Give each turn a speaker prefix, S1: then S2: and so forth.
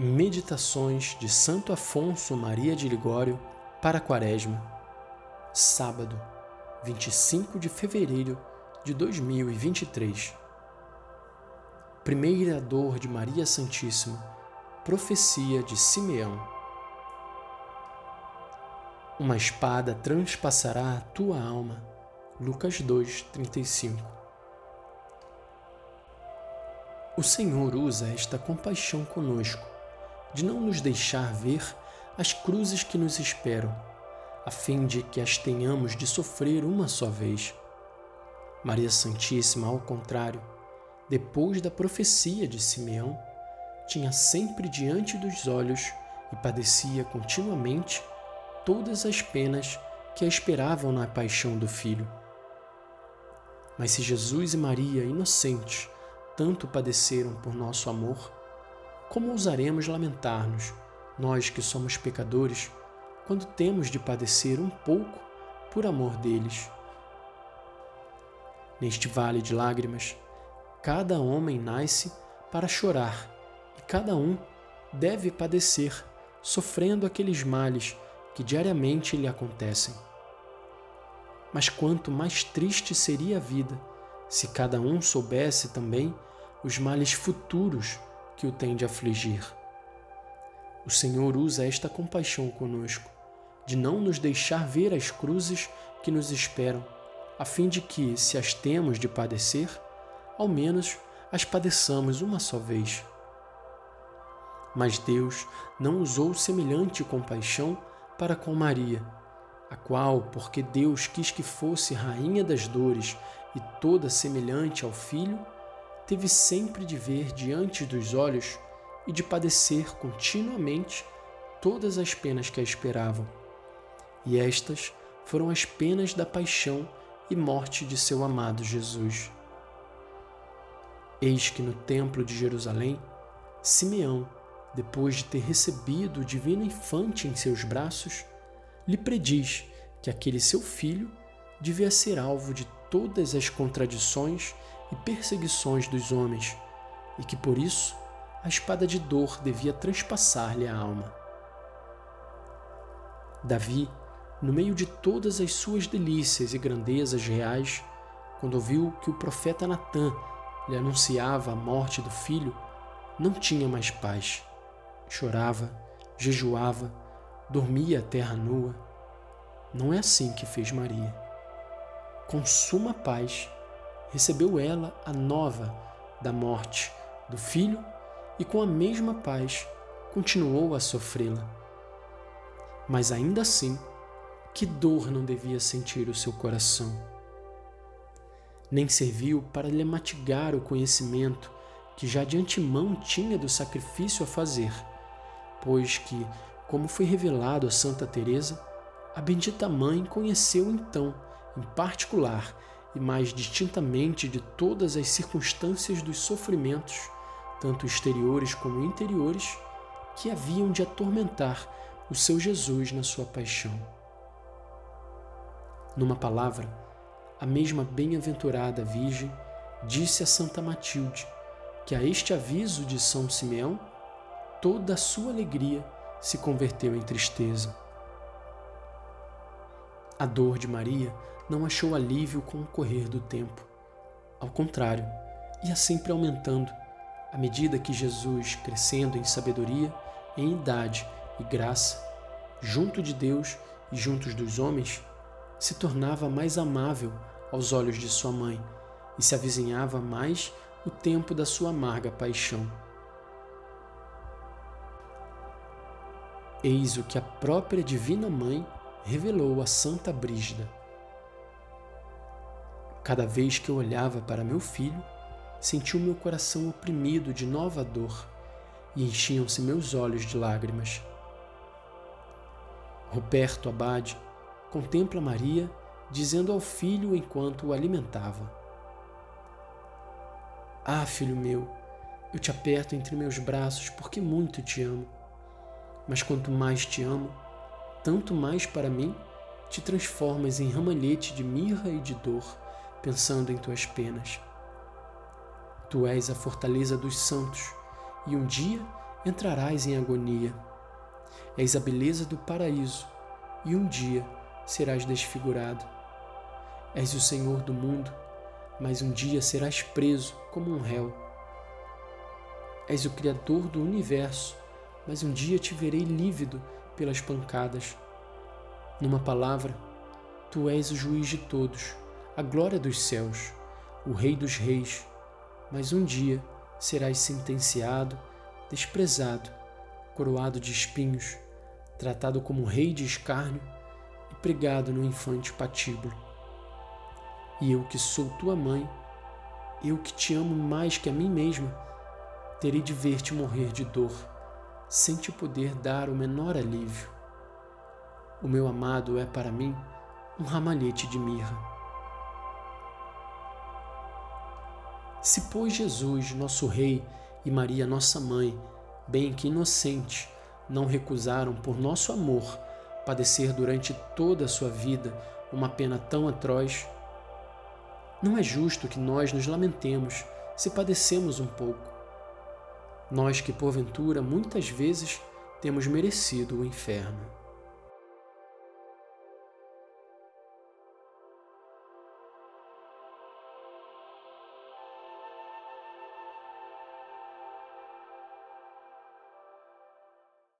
S1: Meditações de Santo Afonso Maria de Ligório para Quaresma, sábado, 25 de fevereiro de 2023. Primeira dor de Maria Santíssima, profecia de Simeão. Uma espada transpassará a tua alma. Lucas 2:35. O Senhor usa esta compaixão conosco de não nos deixar ver as cruzes que nos esperam, a fim de que as tenhamos de sofrer uma só vez. Maria Santíssima, ao contrário, depois da profecia de Simeão, tinha sempre diante dos olhos e padecia continuamente todas as penas que a esperavam na paixão do Filho. Mas se Jesus e Maria, inocentes, tanto padeceram por nosso amor, como ousaremos lamentar-nos, nós que somos pecadores, quando temos de padecer um pouco por amor deles? Neste vale de lágrimas, cada homem nasce para chorar e cada um deve padecer, sofrendo aqueles males que diariamente lhe acontecem. Mas quanto mais triste seria a vida se cada um soubesse também os males futuros que o tem de afligir. O Senhor usa esta compaixão conosco, de não nos deixar ver as cruzes que nos esperam, a fim de que, se as temos de padecer, ao menos as padeçamos uma só vez. Mas Deus não usou semelhante compaixão para com Maria, a qual, porque Deus quis que fosse rainha das dores e toda semelhante ao Filho, teve sempre de ver diante dos olhos e de padecer continuamente todas as penas que a esperavam. E estas foram as penas da paixão e morte de seu amado Jesus. Eis que no templo de Jerusalém, Simeão, depois de ter recebido o divino infante em seus braços, lhe prediz que aquele seu filho devia ser alvo de todas as contradições e perseguições dos homens, e que por isso a espada de dor devia transpassar-lhe a alma. Davi, no meio de todas as suas delícias e grandezas reais, quando ouviu que o profeta Natã lhe anunciava a morte do filho, não tinha mais paz. Chorava, jejuava, dormia a terra nua. Não é assim que fez Maria. Com suma paz, recebeu ela a nova da morte do filho e com a mesma paz continuou a sofrê-la. Mas ainda assim, que dor não devia sentir o seu coração. Nem serviu para lhe matigar o conhecimento que já de antemão tinha do sacrifício a fazer, pois que, como foi revelado a Santa Teresa, a bendita mãe conheceu então, em particular, e mais distintamente de todas as circunstâncias dos sofrimentos, tanto exteriores como interiores, que haviam de atormentar o seu Jesus na sua paixão. Numa palavra, a mesma bem-aventurada Virgem disse a Santa Matilde que a este aviso de São Simeão toda a sua alegria se converteu em tristeza. A dor de Maria não achou alívio com o correr do tempo. Ao contrário, ia sempre aumentando, à medida que Jesus, crescendo em sabedoria, em idade e graça, junto de Deus e juntos dos homens, se tornava mais amável aos olhos de sua mãe e se avizinhava mais o tempo da sua amarga paixão. Eis o que a própria Divina Mãe revelou a Santa Brígida. Cada vez que eu olhava para meu filho, senti o meu coração oprimido de nova dor e enchiam-se meus olhos de lágrimas. Ruperto Abade contempla Maria dizendo ao filho enquanto o alimentava: Ah, filho meu, eu te aperto entre meus braços porque muito te amo. Mas quanto mais te amo, tanto mais para mim te transformas em ramalhete de mirra e de dor pensando em tuas penas. Tu és a fortaleza dos santos, e um dia entrarás em agonia. És a beleza do paraíso, e um dia serás desfigurado. És o Senhor do mundo, mas um dia serás preso como um réu. És o Criador do universo, mas um dia te verei lívido pelas pancadas. Numa palavra, tu és o juiz de todos, a glória dos céus, o Rei dos reis, mas um dia serás sentenciado, desprezado, coroado de espinhos, tratado como rei de escárnio e pregado no infante patíbulo. E eu que sou tua mãe, eu que te amo mais que a mim mesma, terei de ver-te morrer de dor, sem te poder dar o menor alívio. O meu amado é para mim um ramalhete de mirra. Se, pois, Jesus, nosso Rei, e Maria, nossa mãe, bem que inocente, não recusaram por nosso amor padecer durante toda a sua vida uma pena tão atroz, não é justo que nós nos lamentemos se padecemos um pouco. Nós que, porventura, muitas vezes temos merecido o inferno.